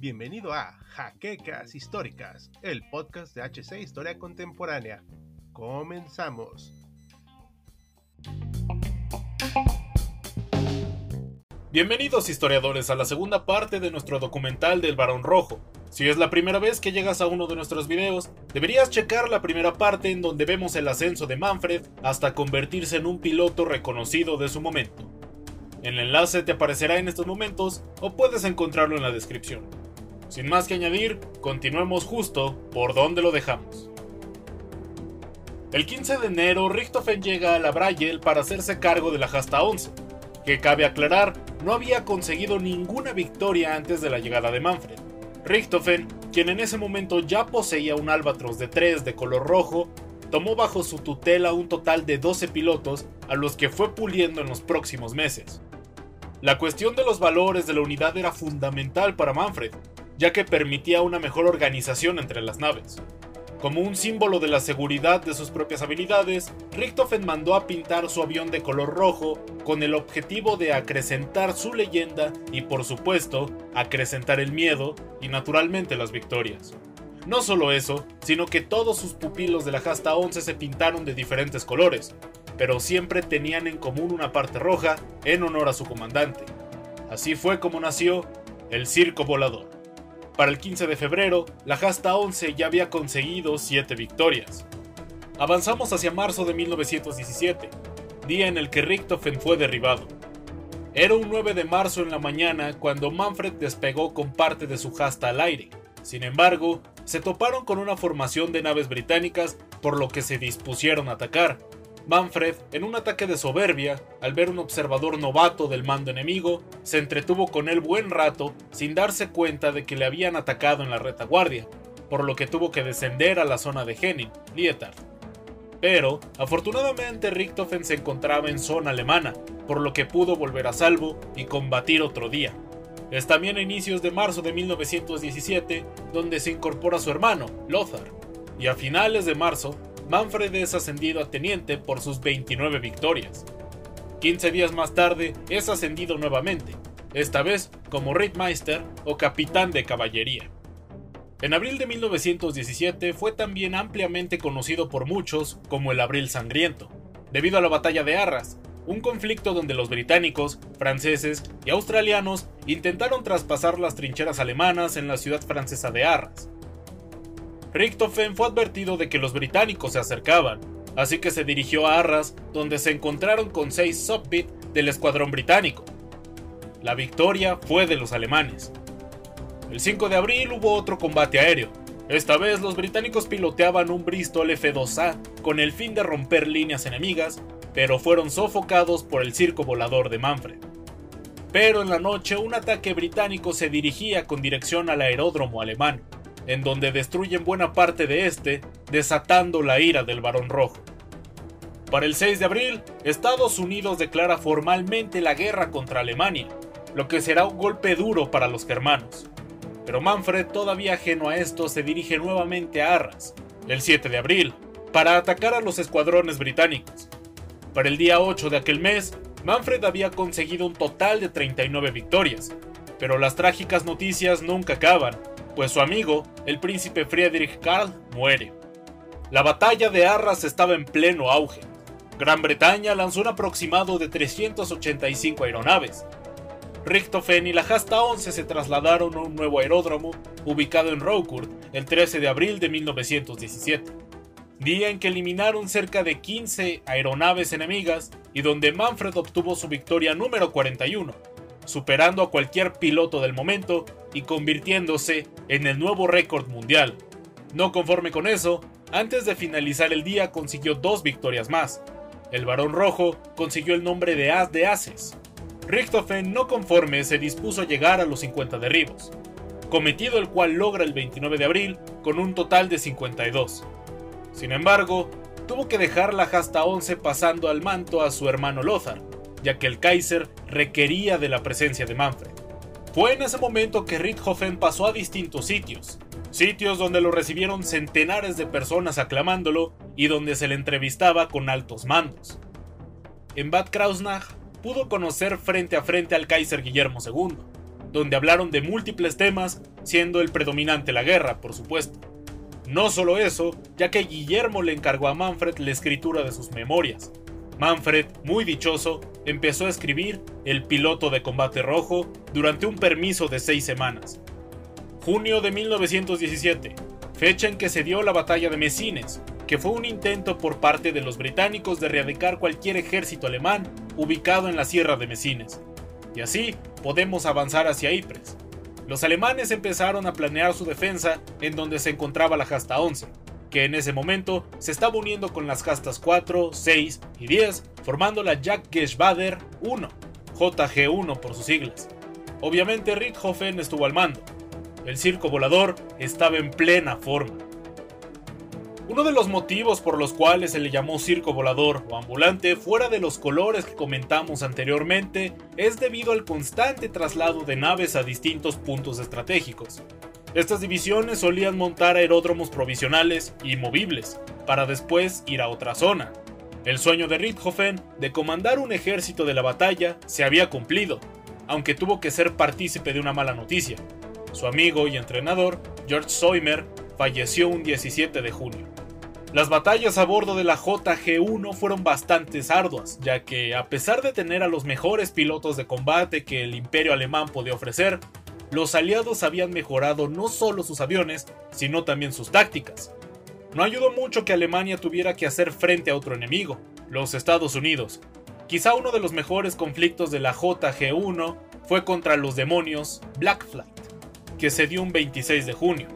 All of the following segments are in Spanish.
Bienvenido a Jaquecas Históricas, el podcast de HC Historia Contemporánea. Comenzamos. Bienvenidos historiadores a la segunda parte de nuestro documental del Barón Rojo. Si es la primera vez que llegas a uno de nuestros videos, deberías checar la primera parte en donde vemos el ascenso de Manfred hasta convertirse en un piloto reconocido de su momento. El enlace te aparecerá en estos momentos o puedes encontrarlo en la descripción. Sin más que añadir, continuemos justo por donde lo dejamos. El 15 de enero, Richtofen llega a la Brayel para hacerse cargo de la Jasta 11, que cabe aclarar no había conseguido ninguna victoria antes de la llegada de Manfred. Richtofen, quien en ese momento ya poseía un Albatros de 3 de color rojo, tomó bajo su tutela un total de 12 pilotos a los que fue puliendo en los próximos meses. La cuestión de los valores de la unidad era fundamental para Manfred, ya que permitía una mejor organización entre las naves. Como un símbolo de la seguridad de sus propias habilidades, Richtofen mandó a pintar su avión de color rojo con el objetivo de acrecentar su leyenda y por supuesto acrecentar el miedo y naturalmente las victorias. No solo eso, sino que todos sus pupilos de la Jasta 11 se pintaron de diferentes colores, pero siempre tenían en común una parte roja en honor a su comandante. Así fue como nació el Circo Volador. Para el 15 de febrero, la Jasta 11 ya había conseguido 7 victorias. Avanzamos hacia marzo de 1917, día en el que Richtofen fue derribado. Era un 9 de marzo en la mañana cuando Manfred despegó con parte de su Jasta al aire. Sin embargo, se toparon con una formación de naves británicas por lo que se dispusieron a atacar, Manfred, en un ataque de soberbia, al ver un observador novato del mando enemigo, se entretuvo con él buen rato sin darse cuenta de que le habían atacado en la retaguardia, por lo que tuvo que descender a la zona de Henning, Lietard. Pero, afortunadamente Richtofen se encontraba en zona alemana, por lo que pudo volver a salvo y combatir otro día. Es también a inicios de marzo de 1917 donde se incorpora su hermano, Lothar, y a finales de marzo Manfred es ascendido a teniente por sus 29 victorias. 15 días más tarde es ascendido nuevamente, esta vez como Rittmeister o capitán de caballería. En abril de 1917 fue también ampliamente conocido por muchos como el Abril Sangriento, debido a la batalla de Arras, un conflicto donde los británicos, franceses y australianos intentaron traspasar las trincheras alemanas en la ciudad francesa de Arras. Richtofen fue advertido de que los británicos se acercaban, así que se dirigió a Arras, donde se encontraron con seis Subbit del escuadrón británico. La victoria fue de los alemanes. El 5 de abril hubo otro combate aéreo. Esta vez los británicos piloteaban un Bristol F-2A con el fin de romper líneas enemigas, pero fueron sofocados por el circo volador de Manfred. Pero en la noche un ataque británico se dirigía con dirección al aeródromo alemán en donde destruyen buena parte de este, desatando la ira del Barón Rojo. Para el 6 de abril, Estados Unidos declara formalmente la guerra contra Alemania, lo que será un golpe duro para los germanos. Pero Manfred, todavía ajeno a esto, se dirige nuevamente a Arras, el 7 de abril, para atacar a los escuadrones británicos. Para el día 8 de aquel mes, Manfred había conseguido un total de 39 victorias, pero las trágicas noticias nunca acaban, pues su amigo, el príncipe Friedrich Karl, muere. La batalla de Arras estaba en pleno auge. Gran Bretaña lanzó un aproximado de 385 aeronaves. Richtofen y la Jasta 11 se trasladaron a un nuevo aeródromo ubicado en Roucourt el 13 de abril de 1917, día en que eliminaron cerca de 15 aeronaves enemigas y donde Manfred obtuvo su victoria número 41, superando a cualquier piloto del momento y convirtiéndose en el nuevo récord mundial. No conforme con eso, antes de finalizar el día consiguió dos victorias más. El Barón Rojo consiguió el nombre de As de Ases. Richtofen, no conforme, se dispuso a llegar a los 50 derribos, cometido el cual logra el 29 de abril con un total de 52. Sin embargo, tuvo que dejar la Jasta 11 pasando al manto a su hermano Lothar, ya que el Kaiser requería de la presencia de Manfred. Fue en ese momento que Richthofen pasó a distintos sitios, sitios donde lo recibieron centenares de personas aclamándolo y donde se le entrevistaba con altos mandos. En Bad Krauznach, pudo conocer frente a frente al Kaiser Guillermo II, donde hablaron de múltiples temas, siendo el predominante la guerra, por supuesto. No solo eso, ya que Guillermo le encargó a Manfred la escritura de sus memorias. Manfred, muy dichoso, empezó a escribir El piloto de combate rojo durante un permiso de seis semanas. Junio de 1917, fecha en que se dio la batalla de Messines, que fue un intento por parte de los británicos de erradicar cualquier ejército alemán ubicado en la sierra de Messines. Y así podemos avanzar hacia Ypres. Los alemanes empezaron a planear su defensa en donde se encontraba la Jasta 11, que en ese momento se estaba uniendo con las Jastas 4, 6 y 10, formando la Jagdgeschwader 1, JG1 por sus siglas. Obviamente Richthofen estuvo al mando. El circo volador estaba en plena forma. Uno de los motivos por los cuales se le llamó circo volador o ambulante, fuera de los colores que comentamos anteriormente, es debido al constante traslado de naves a distintos puntos estratégicos. Estas divisiones solían montar aeródromos provisionales y movibles, para después ir a otra zona. El sueño de Richthofen de comandar un ejército de la batalla se había cumplido, aunque tuvo que ser partícipe de una mala noticia. Su amigo y entrenador, George Soimer, falleció un 17 de junio. Las batallas a bordo de la JG-1 fueron bastante arduas, ya que a pesar de tener a los mejores pilotos de combate que el imperio alemán podía ofrecer, los aliados habían mejorado no solo sus aviones, sino también sus tácticas. No ayudó mucho que Alemania tuviera que hacer frente a otro enemigo, los Estados Unidos. Quizá uno de los mejores conflictos de la JG-1 fue contra los demonios Black Flight, que se dio un 26 de junio.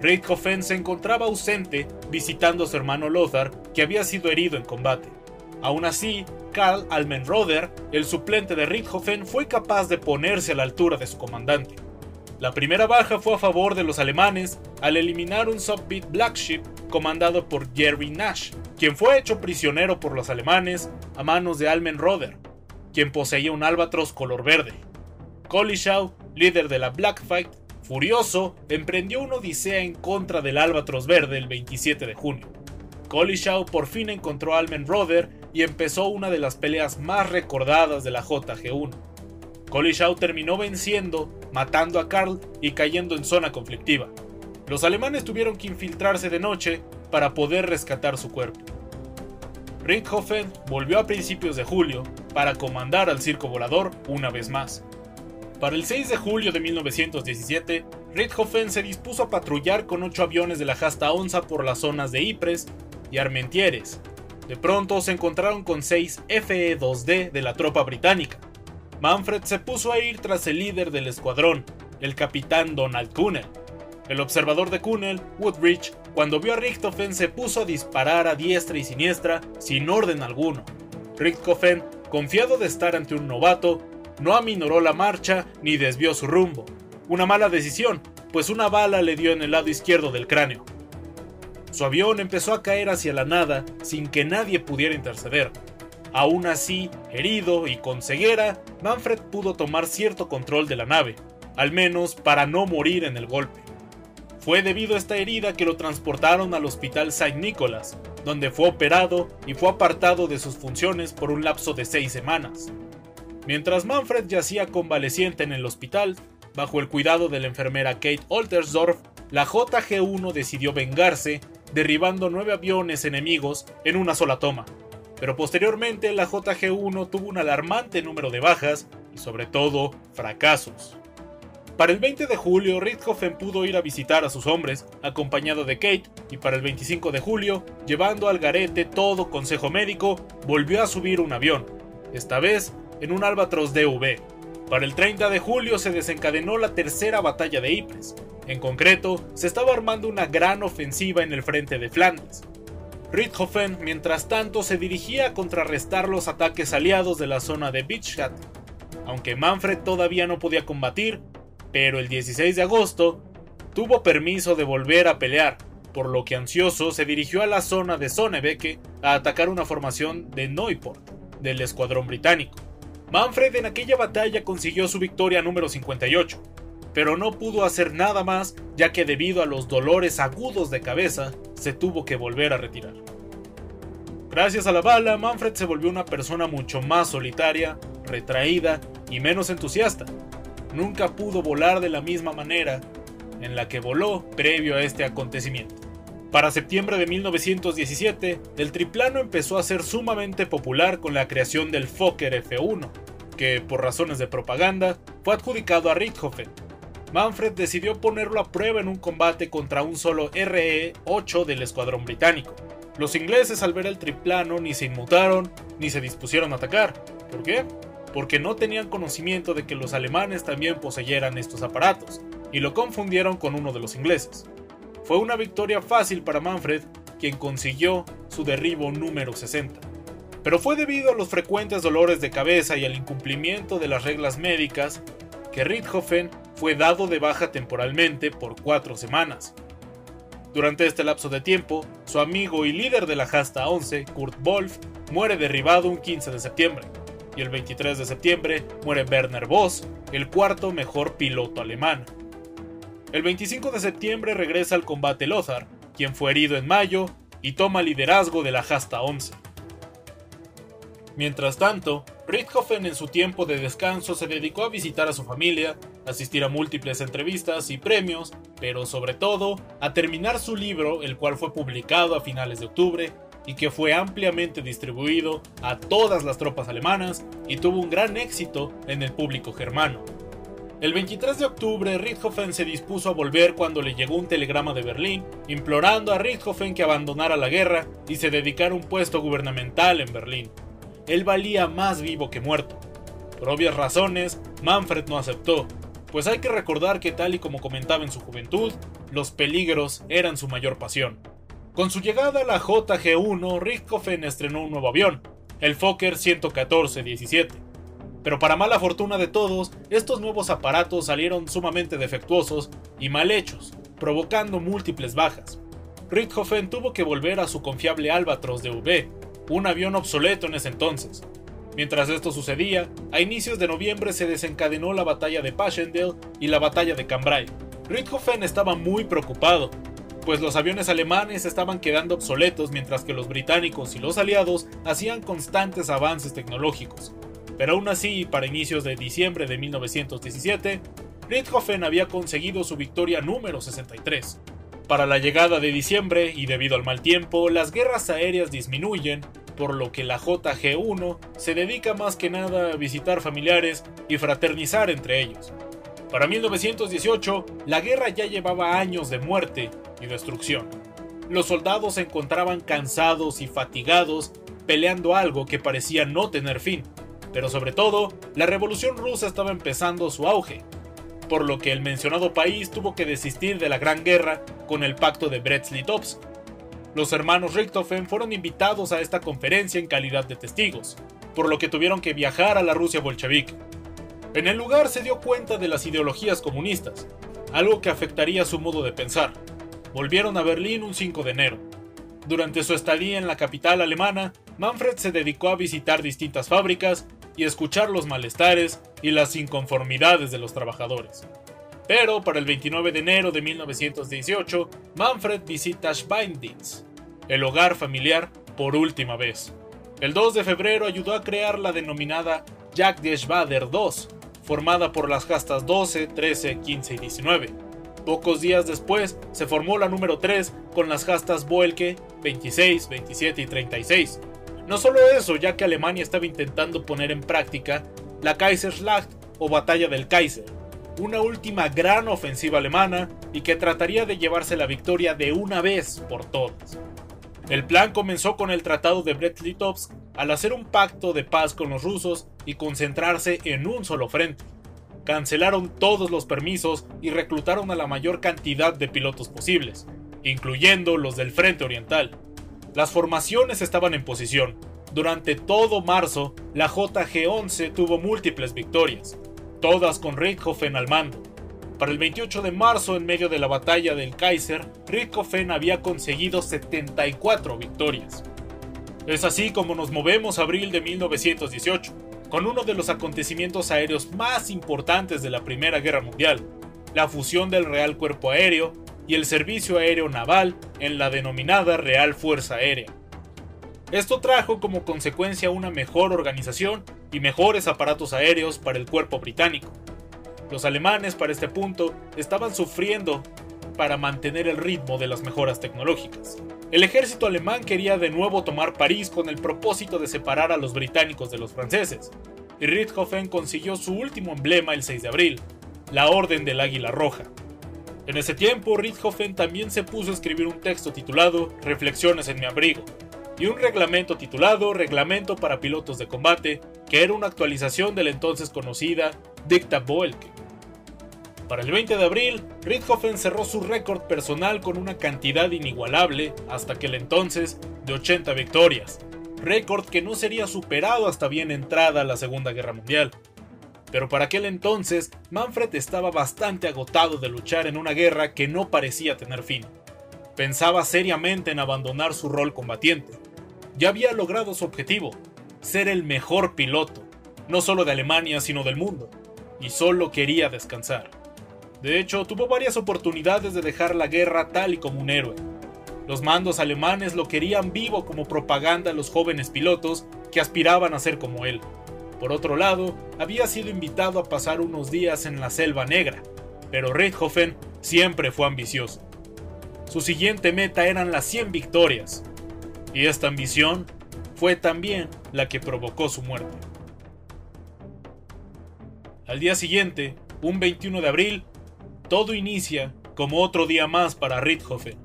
Richthofen se encontraba ausente visitando a su hermano Lothar, que había sido herido en combate. Aún así, Karl Almenroder, el suplente de Richthofen, fue capaz de ponerse a la altura de su comandante. La primera baja fue a favor de los alemanes al eliminar un Subbeat Black Ship comandado por Jerry Nash, quien fue hecho prisionero por los alemanes a manos de Almenroder, quien poseía un albatros color verde. Kolischow, líder de la Black Fight, Furioso, emprendió una odisea en contra del Albatros Verde el 27 de junio. Kolischow por fin encontró a Almenroder y empezó una de las peleas más recordadas de la JG1. Kolischow terminó venciendo, matando a Karl y cayendo en zona conflictiva. Los alemanes tuvieron que infiltrarse de noche para poder rescatar su cuerpo. Richthofen volvió a principios de julio para comandar al circo volador una vez más. Para el 6 de julio de 1917, Richthofen se dispuso a patrullar con ocho aviones de la Jasta Onza por las zonas de Ypres y Armentieres. De pronto se encontraron con seis FE-2D de la tropa británica. Manfred se puso a ir tras el líder del escuadrón, el capitán Donald Kuhnel. El observador de Kuhnel, Woodbridge, cuando vio a Richthofen se puso a disparar a diestra y siniestra sin orden alguno. Richthofen, confiado de estar ante un novato, no aminoró la marcha ni desvió su rumbo. Una mala decisión, pues una bala le dio en el lado izquierdo del cráneo. Su avión empezó a caer hacia la nada sin que nadie pudiera interceder. Aún así, herido y con ceguera, Manfred pudo tomar cierto control de la nave, al menos para no morir en el golpe. Fue debido a esta herida que lo transportaron al Hospital Saint Nicholas, donde fue operado y fue apartado de sus funciones por un lapso de seis semanas. Mientras Manfred yacía convaleciente en el hospital, bajo el cuidado de la enfermera Kate Oltersdorf, la JG-1 decidió vengarse, derribando nueve aviones enemigos en una sola toma. Pero posteriormente la JG-1 tuvo un alarmante número de bajas y sobre todo fracasos. Para el 20 de julio, Richthofen pudo ir a visitar a sus hombres, acompañado de Kate, y para el 25 de julio, llevando al garete todo consejo médico, volvió a subir un avión. Esta vez en un Albatros DV. Para el 30 de julio se desencadenó la tercera batalla de Ypres. En concreto, se estaba armando una gran ofensiva en el frente de Flandes. Richthofen, mientras tanto, se dirigía a contrarrestar los ataques aliados de la zona de Beachhead. Aunque Manfred todavía no podía combatir, pero el 16 de agosto tuvo permiso de volver a pelear, por lo que ansioso se dirigió a la zona de Sonnebeke a atacar una formación de Neuport del escuadrón británico. Manfred en aquella batalla consiguió su victoria número 58, pero no pudo hacer nada más ya que debido a los dolores agudos de cabeza se tuvo que volver a retirar. Gracias a la bala, Manfred se volvió una persona mucho más solitaria, retraída y menos entusiasta. Nunca pudo volar de la misma manera en la que voló previo a este acontecimiento. Para septiembre de 1917, el triplano empezó a ser sumamente popular con la creación del Fokker F1, que por razones de propaganda fue adjudicado a Richthofen. Manfred decidió ponerlo a prueba en un combate contra un solo RE-8 del escuadrón británico. Los ingleses al ver el triplano ni se inmutaron ni se dispusieron a atacar. ¿Por qué? Porque no tenían conocimiento de que los alemanes también poseyeran estos aparatos, y lo confundieron con uno de los ingleses. Fue una victoria fácil para Manfred, quien consiguió su derribo número 60. Pero fue debido a los frecuentes dolores de cabeza y al incumplimiento de las reglas médicas que Richthofen fue dado de baja temporalmente por cuatro semanas. Durante este lapso de tiempo, su amigo y líder de la Hasta 11, Kurt Wolf, muere derribado un 15 de septiembre, y el 23 de septiembre muere Werner Voss, el cuarto mejor piloto alemán. El 25 de septiembre regresa al combate Lothar, quien fue herido en mayo y toma liderazgo de la Hasta 11. Mientras tanto, Richthofen en su tiempo de descanso se dedicó a visitar a su familia, asistir a múltiples entrevistas y premios, pero sobre todo a terminar su libro, el cual fue publicado a finales de octubre y que fue ampliamente distribuido a todas las tropas alemanas y tuvo un gran éxito en el público germano. El 23 de octubre, Richthofen se dispuso a volver cuando le llegó un telegrama de Berlín implorando a Richthofen que abandonara la guerra y se dedicara un puesto gubernamental en Berlín. Él valía más vivo que muerto. Por obvias razones, Manfred no aceptó, pues hay que recordar que tal y como comentaba en su juventud, los peligros eran su mayor pasión. Con su llegada a la JG-1, Richthofen estrenó un nuevo avión, el Fokker 114-17 pero para mala fortuna de todos, estos nuevos aparatos salieron sumamente defectuosos y mal hechos, provocando múltiples bajas. Richthofen tuvo que volver a su confiable Albatros de V, un avión obsoleto en ese entonces. Mientras esto sucedía, a inicios de noviembre se desencadenó la batalla de Passchendaele y la batalla de Cambrai. Richthofen estaba muy preocupado, pues los aviones alemanes estaban quedando obsoletos mientras que los británicos y los aliados hacían constantes avances tecnológicos. Pero aún así, para inicios de diciembre de 1917, Richthofen había conseguido su victoria número 63. Para la llegada de diciembre, y debido al mal tiempo, las guerras aéreas disminuyen, por lo que la JG-1 se dedica más que nada a visitar familiares y fraternizar entre ellos. Para 1918, la guerra ya llevaba años de muerte y destrucción. Los soldados se encontraban cansados y fatigados peleando algo que parecía no tener fin, pero sobre todo, la revolución rusa estaba empezando su auge, por lo que el mencionado país tuvo que desistir de la Gran Guerra con el pacto de Brest-Litovsk. Los hermanos Richthofen fueron invitados a esta conferencia en calidad de testigos, por lo que tuvieron que viajar a la Rusia bolchevique. En el lugar se dio cuenta de las ideologías comunistas, algo que afectaría su modo de pensar. Volvieron a Berlín un 5 de enero. Durante su estadía en la capital alemana, Manfred se dedicó a visitar distintas fábricas y escuchar los malestares y las inconformidades de los trabajadores. Pero para el 29 de enero de 1918, Manfred visita Schweinditz, el hogar familiar, por última vez. El 2 de febrero ayudó a crear la denominada Jack de Schwader II, formada por las castas 12, 13, 15 y 19. Pocos días después se formó la número 3 con las castas Boelke 26, 27 y 36, no solo eso, ya que Alemania estaba intentando poner en práctica la Kaiserschlacht o Batalla del Kaiser, una última gran ofensiva alemana y que trataría de llevarse la victoria de una vez por todas. El plan comenzó con el Tratado de Brest-Litovsk al hacer un pacto de paz con los rusos y concentrarse en un solo frente. Cancelaron todos los permisos y reclutaron a la mayor cantidad de pilotos posibles, incluyendo los del Frente Oriental. Las formaciones estaban en posición. Durante todo marzo, la JG-11 tuvo múltiples victorias, todas con Richthofen al mando. Para el 28 de marzo, en medio de la batalla del Kaiser, Richthofen había conseguido 74 victorias. Es así como nos movemos abril de 1918, con uno de los acontecimientos aéreos más importantes de la Primera Guerra Mundial, la fusión del Real Cuerpo Aéreo y el servicio aéreo naval en la denominada Real Fuerza Aérea. Esto trajo como consecuencia una mejor organización y mejores aparatos aéreos para el cuerpo británico. Los alemanes para este punto estaban sufriendo para mantener el ritmo de las mejoras tecnológicas. El ejército alemán quería de nuevo tomar París con el propósito de separar a los británicos de los franceses, y Richthofen consiguió su último emblema el 6 de abril, la Orden del Águila Roja. En ese tiempo, Richthofen también se puso a escribir un texto titulado Reflexiones en mi abrigo, y un reglamento titulado Reglamento para Pilotos de Combate, que era una actualización de la entonces conocida Dicta Boelke. Para el 20 de abril, Richthofen cerró su récord personal con una cantidad inigualable hasta aquel entonces de 80 victorias, récord que no sería superado hasta bien entrada la Segunda Guerra Mundial. Pero para aquel entonces, Manfred estaba bastante agotado de luchar en una guerra que no parecía tener fin. Pensaba seriamente en abandonar su rol combatiente, ya había logrado su objetivo, ser el mejor piloto, no solo de Alemania, sino del mundo, y solo quería descansar. De hecho, tuvo varias oportunidades de dejar la guerra tal y como un héroe. Los mandos alemanes lo querían vivo como propaganda a los jóvenes pilotos que aspiraban a ser como él. Por otro lado, había sido invitado a pasar unos días en la Selva Negra, pero Richthofen siempre fue ambicioso. Su siguiente meta eran las 100 victorias, y esta ambición fue también la que provocó su muerte. Al día siguiente, un 21 de abril, todo inicia como otro día más para Richthofen,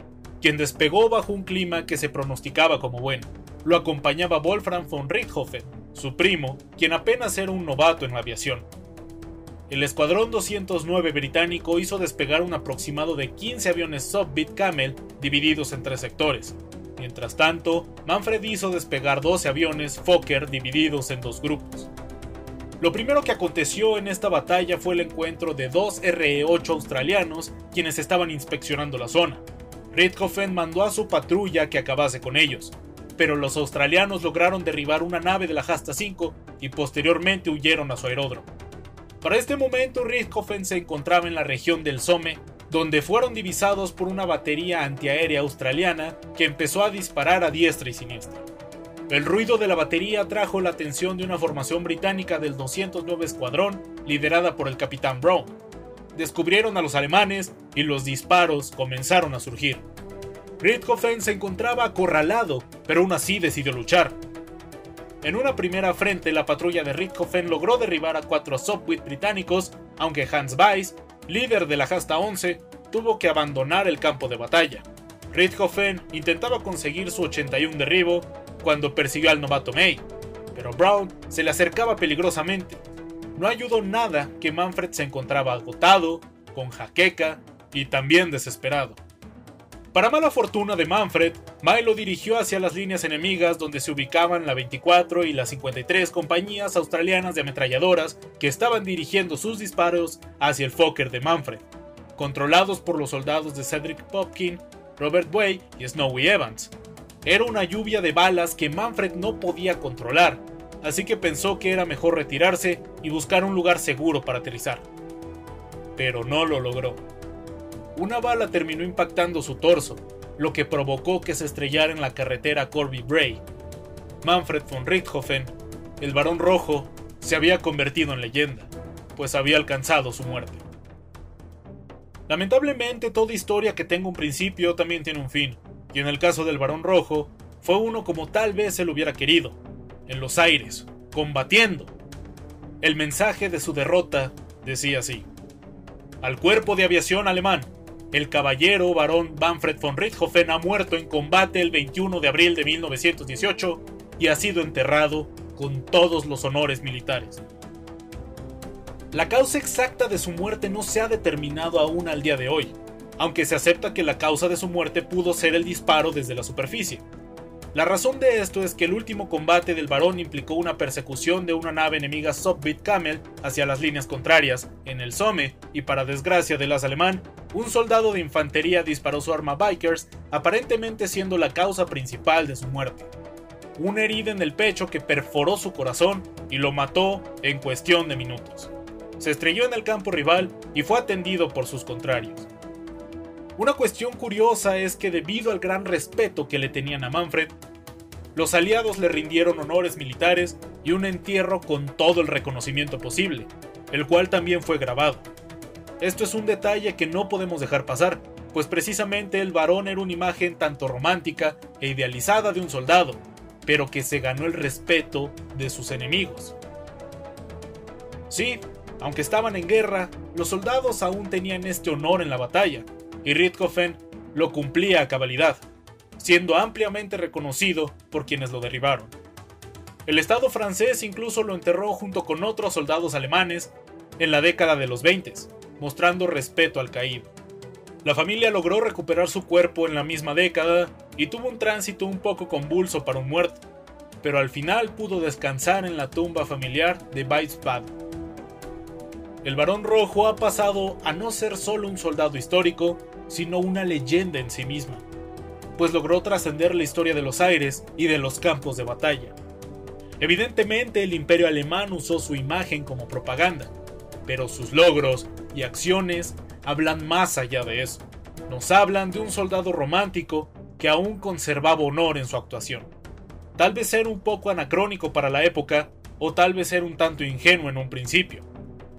quien despegó bajo un clima que se pronosticaba como bueno. Lo acompañaba Wolfram von Richthofen, su primo, quien apenas era un novato en la aviación. El Escuadrón 209 británico hizo despegar un aproximado de 15 aviones Subbeat Camel divididos en tres sectores, Mientras tanto, Manfred hizo despegar 12 aviones Fokker divididos en dos grupos. Lo primero que aconteció en esta batalla fue el encuentro de dos RE-8 australianos quienes estaban inspeccionando la zona. Richthofen mandó a su patrulla que acabase con ellos, pero los australianos lograron derribar una nave de la Hasta 5 y posteriormente huyeron a su aeródromo. Para este momento Richthofen se encontraba en la región del Somme donde fueron divisados por una batería antiaérea australiana que empezó a disparar a diestra y siniestra. El ruido de la batería trajo la atención de una formación británica del 209 Escuadrón, liderada por el capitán Brown. Descubrieron a los alemanes y los disparos comenzaron a surgir. Richthofen se encontraba acorralado, pero aún así decidió luchar. En una primera frente, la patrulla de Richthofen logró derribar a cuatro Sopwith británicos, aunque Hans Weiss líder de la Hasta 11, tuvo que abandonar el campo de batalla. Richthofen intentaba conseguir su 81 derribo cuando persiguió al novato May, pero Brown se le acercaba peligrosamente. No ayudó nada que Manfred se encontraba agotado, con jaqueca y también desesperado. Para mala fortuna de Manfred, May lo dirigió hacia las líneas enemigas donde se ubicaban la 24 y las 53 compañías australianas de ametralladoras que estaban dirigiendo sus disparos hacia el Fokker de Manfred, controlados por los soldados de Cedric Popkin, Robert Way y Snowy Evans. Era una lluvia de balas que Manfred no podía controlar, así que pensó que era mejor retirarse y buscar un lugar seguro para aterrizar. Pero no lo logró una bala terminó impactando su torso, lo que provocó que se estrellara en la carretera Corby Bray. Manfred von Richthofen, el varón rojo, se había convertido en leyenda, pues había alcanzado su muerte. Lamentablemente, toda historia que tenga un principio también tiene un fin, y en el caso del varón rojo, fue uno como tal vez lo hubiera querido, en los aires, combatiendo. El mensaje de su derrota decía así: Al cuerpo de aviación alemán, el caballero barón Manfred von Richthofen ha muerto en combate el 21 de abril de 1918 y ha sido enterrado con todos los honores militares. La causa exacta de su muerte no se ha determinado aún al día de hoy, aunque se acepta que la causa de su muerte pudo ser el disparo desde la superficie. La razón de esto es que el último combate del varón implicó una persecución de una nave enemiga Subbeat Camel hacia las líneas contrarias, en el Somme, y para desgracia del as alemán, un soldado de infantería disparó su arma Bikers, aparentemente siendo la causa principal de su muerte. Una herida en el pecho que perforó su corazón y lo mató en cuestión de minutos. Se estrelló en el campo rival y fue atendido por sus contrarios. Una cuestión curiosa es que debido al gran respeto que le tenían a Manfred, los aliados le rindieron honores militares y un entierro con todo el reconocimiento posible, el cual también fue grabado. Esto es un detalle que no podemos dejar pasar, pues precisamente el varón era una imagen tanto romántica e idealizada de un soldado, pero que se ganó el respeto de sus enemigos. Sí, aunque estaban en guerra, los soldados aún tenían este honor en la batalla, y Richthofen lo cumplía a cabalidad, siendo ampliamente reconocido por quienes lo derribaron. El Estado francés incluso lo enterró junto con otros soldados alemanes en la década de los 20, mostrando respeto al caído. La familia logró recuperar su cuerpo en la misma década y tuvo un tránsito un poco convulso para un muerto, pero al final pudo descansar en la tumba familiar de Weissbad. El Barón Rojo ha pasado a no ser solo un soldado histórico, sino una leyenda en sí misma, pues logró trascender la historia de los aires y de los campos de batalla. Evidentemente el imperio alemán usó su imagen como propaganda, pero sus logros y acciones hablan más allá de eso. Nos hablan de un soldado romántico que aún conservaba honor en su actuación. Tal vez era un poco anacrónico para la época, o tal vez era un tanto ingenuo en un principio,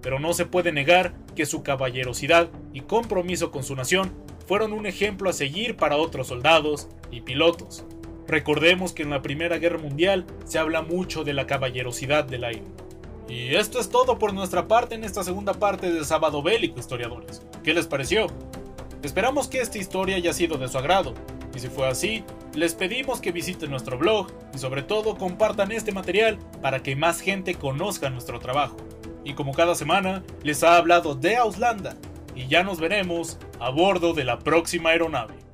pero no se puede negar que su caballerosidad y compromiso con su nación fueron un ejemplo a seguir para otros soldados y pilotos. Recordemos que en la Primera Guerra Mundial se habla mucho de la caballerosidad del aire. Y esto es todo por nuestra parte en esta segunda parte de Sábado Bélico, historiadores. ¿Qué les pareció? Esperamos que esta historia haya sido de su agrado, y si fue así, les pedimos que visiten nuestro blog y sobre todo compartan este material para que más gente conozca nuestro trabajo. Y como cada semana, les ha hablado de Auslanda, y ya nos veremos a bordo de la próxima aeronave.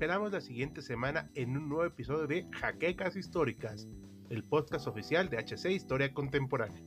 esperamos la siguiente semana en un nuevo episodio de Jaquecas Históricas, el podcast oficial de HC Historia Contemporánea.